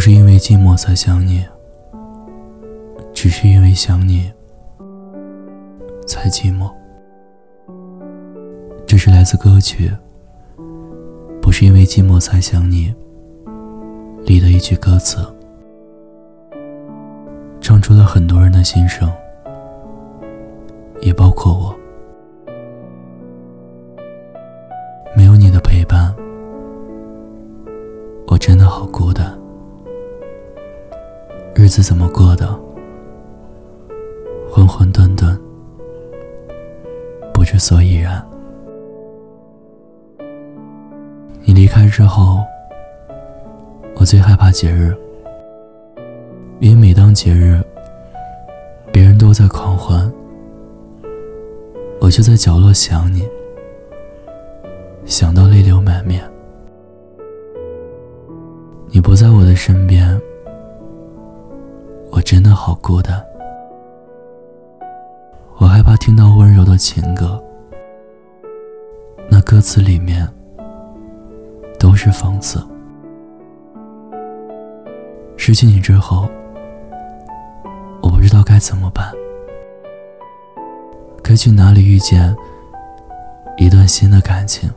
不是因为寂寞才想你，只是因为想你才寂寞。这是来自歌曲《不是因为寂寞才想你》里的一句歌词，唱出了很多人的心声，也包括我。子怎么过的？浑浑沌沌，不知所以然。你离开之后，我最害怕节日，因为每当节日，别人都在狂欢，我就在角落想你，想到泪流满面。你不在我的身边。真的好孤单，我害怕听到温柔的情歌，那歌词里面都是讽刺。失去你之后，我不知道该怎么办，该去哪里遇见一段新的感情，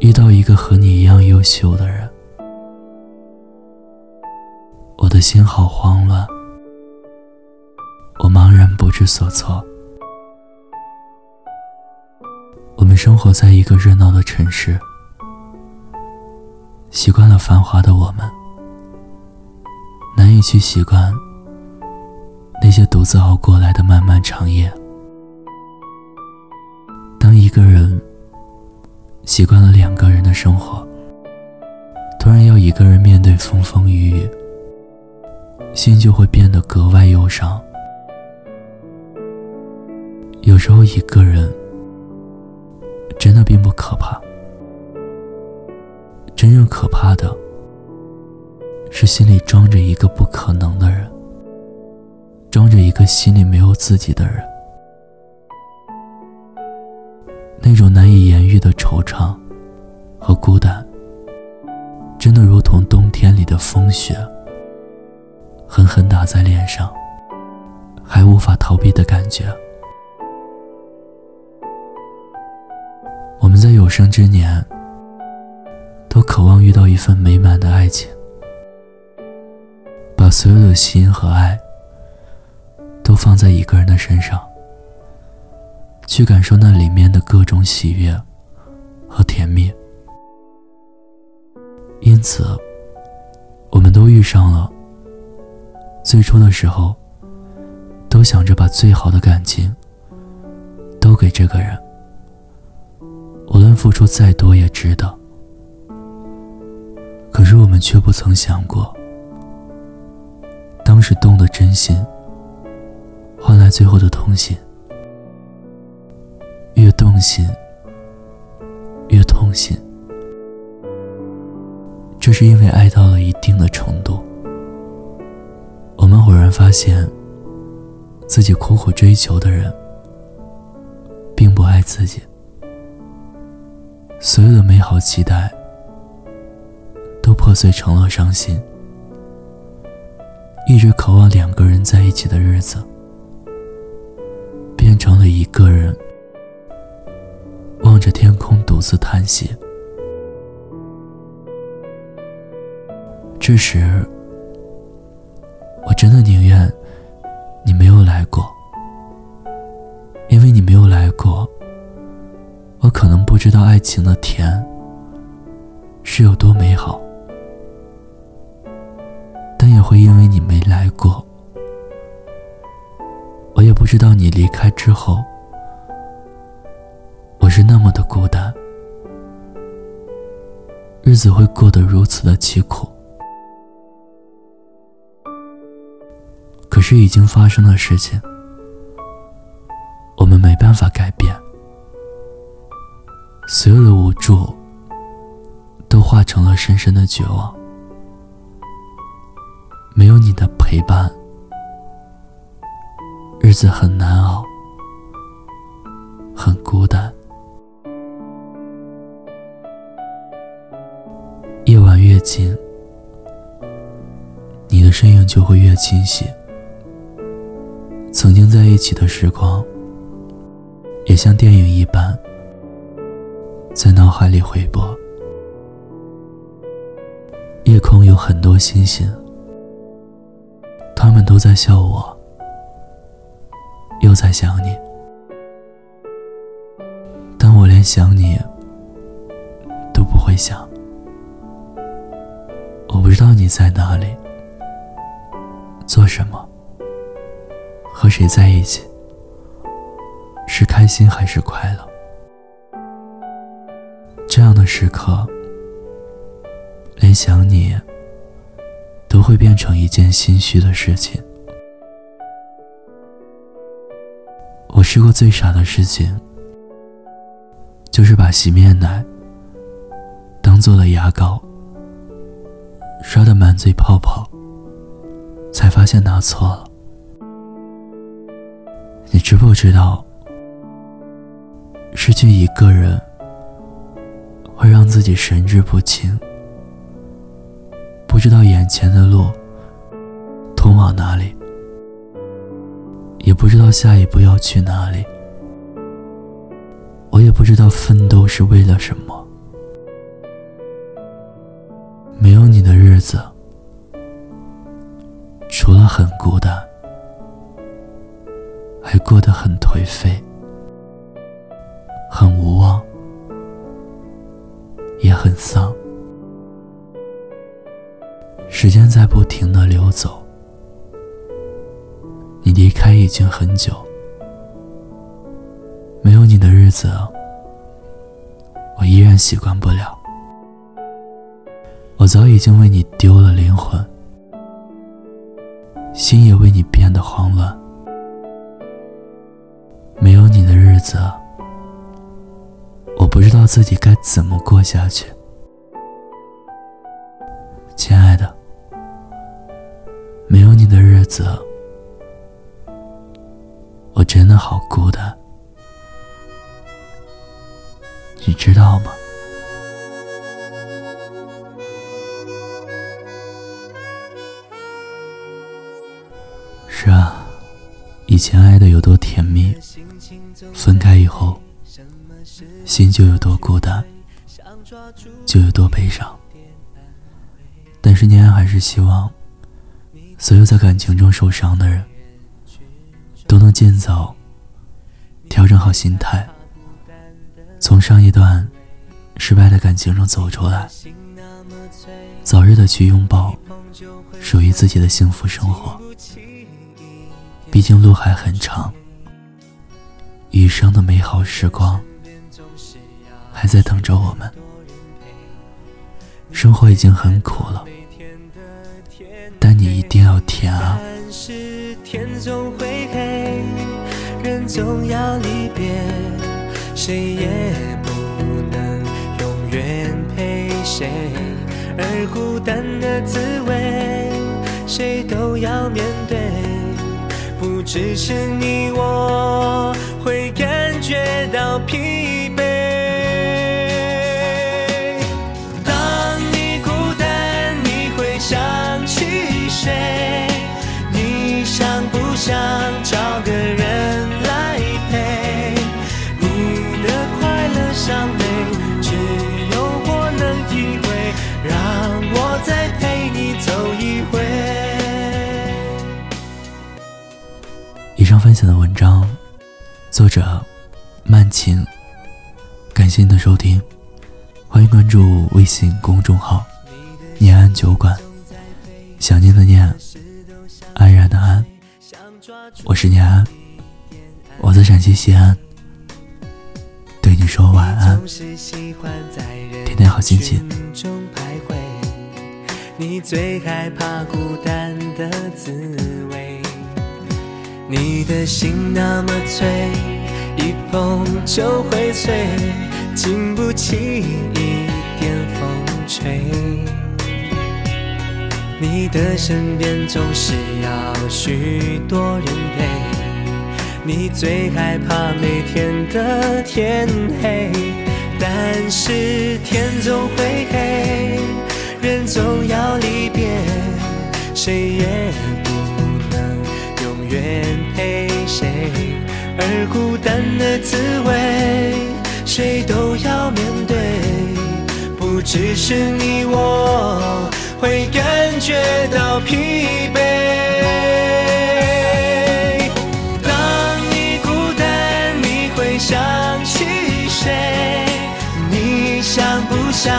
遇到一个和你一样优秀的人。的心好慌乱，我茫然不知所措。我们生活在一个热闹的城市，习惯了繁华的我们，难以去习惯那些独自熬过来的漫漫长夜。当一个人习惯了两个人的生活，突然要一个人面对风风雨雨。心就会变得格外忧伤。有时候一个人真的并不可怕，真正可怕的是心里装着一个不可能的人，装着一个心里没有自己的人。那种难以言喻的惆怅和孤单，真的如同冬天里的风雪。狠狠打在脸上，还无法逃避的感觉。我们在有生之年，都渴望遇到一份美满的爱情，把所有的心和爱都放在一个人的身上，去感受那里面的各种喜悦和甜蜜。因此，我们都遇上了。最初的时候，都想着把最好的感情都给这个人，无论付出再多也值得。可是我们却不曾想过，当时动的真心，换来最后的痛心，越动心越痛心。这是因为爱到了一定的程度。发现，自己苦苦追求的人，并不爱自己。所有的美好期待，都破碎成了伤心。一直渴望两个人在一起的日子，变成了一个人望着天空独自叹息。这时。我真的宁愿你没有来过，因为你没有来过，我可能不知道爱情的甜是有多美好，但也会因为你没来过，我也不知道你离开之后，我是那么的孤单，日子会过得如此的凄苦。是已经发生的事情，我们没办法改变。所有的无助，都化成了深深的绝望。没有你的陪伴，日子很难熬，很孤单。夜晚越近，你的身影就会越清晰。曾经在一起的时光，也像电影一般，在脑海里回播。夜空有很多星星，他们都在笑我，又在想你。但我连想你都不会想。我不知道你在哪里，做什么，和谁在一起，是开心还是快乐？这样的时刻，连想你都会变成一件心虚的事情。我试过最傻的事情，就是把洗面奶当做了牙膏。刷得满嘴泡泡，才发现拿错了。你知不知道，失去一个人会让自己神志不清，不知道眼前的路通往哪里，也不知道下一步要去哪里。我也不知道奋斗是为了什么。没有你的日子，除了很孤单，还过得很颓废，很无望，也很丧。时间在不停的流走，你离开已经很久，没有你的日子，我依然习惯不了。我早已经为你丢了灵魂，心也为你变得慌乱。日子，我不知道自己该怎么过下去。亲爱的，没有你的日子，我真的好孤单，你知道吗？以前爱的有多甜蜜，分开以后，心就有多孤单，就有多悲伤。但是念安还是希望，所有在感情中受伤的人，都能尽早调整好心态，从上一段失败的感情中走出来，早日的去拥抱属于自己的幸福生活。毕竟路还很长，余生的美好时光还在等着我们。生活已经很苦了，但你一定要甜啊！天总会黑，人总要离别，谁也不能永远陪谁，而孤单的滋味，谁都要面对。不只是你，我会感觉到疲惫。以上分享的文章，作者曼晴。感谢您的收听，欢迎关注微信公众号“念安酒馆”。想念的念，安然的安。我是念安，我在陕西西安，对你说晚安，天天好心情。你最害怕孤单的滋味。你的心那么脆，一碰就会碎，经不起一点风吹。你的身边总是要许多人陪，你最害怕每天的天黑，但是天总会黑，人总要离别。谁也愿陪谁，而孤单的滋味，谁都要面对。不只是你我会感觉到疲惫。当你孤单，你会想起谁？你想不想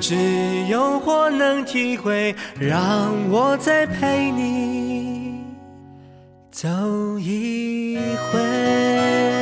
只有我能体会。让我再陪你走一回。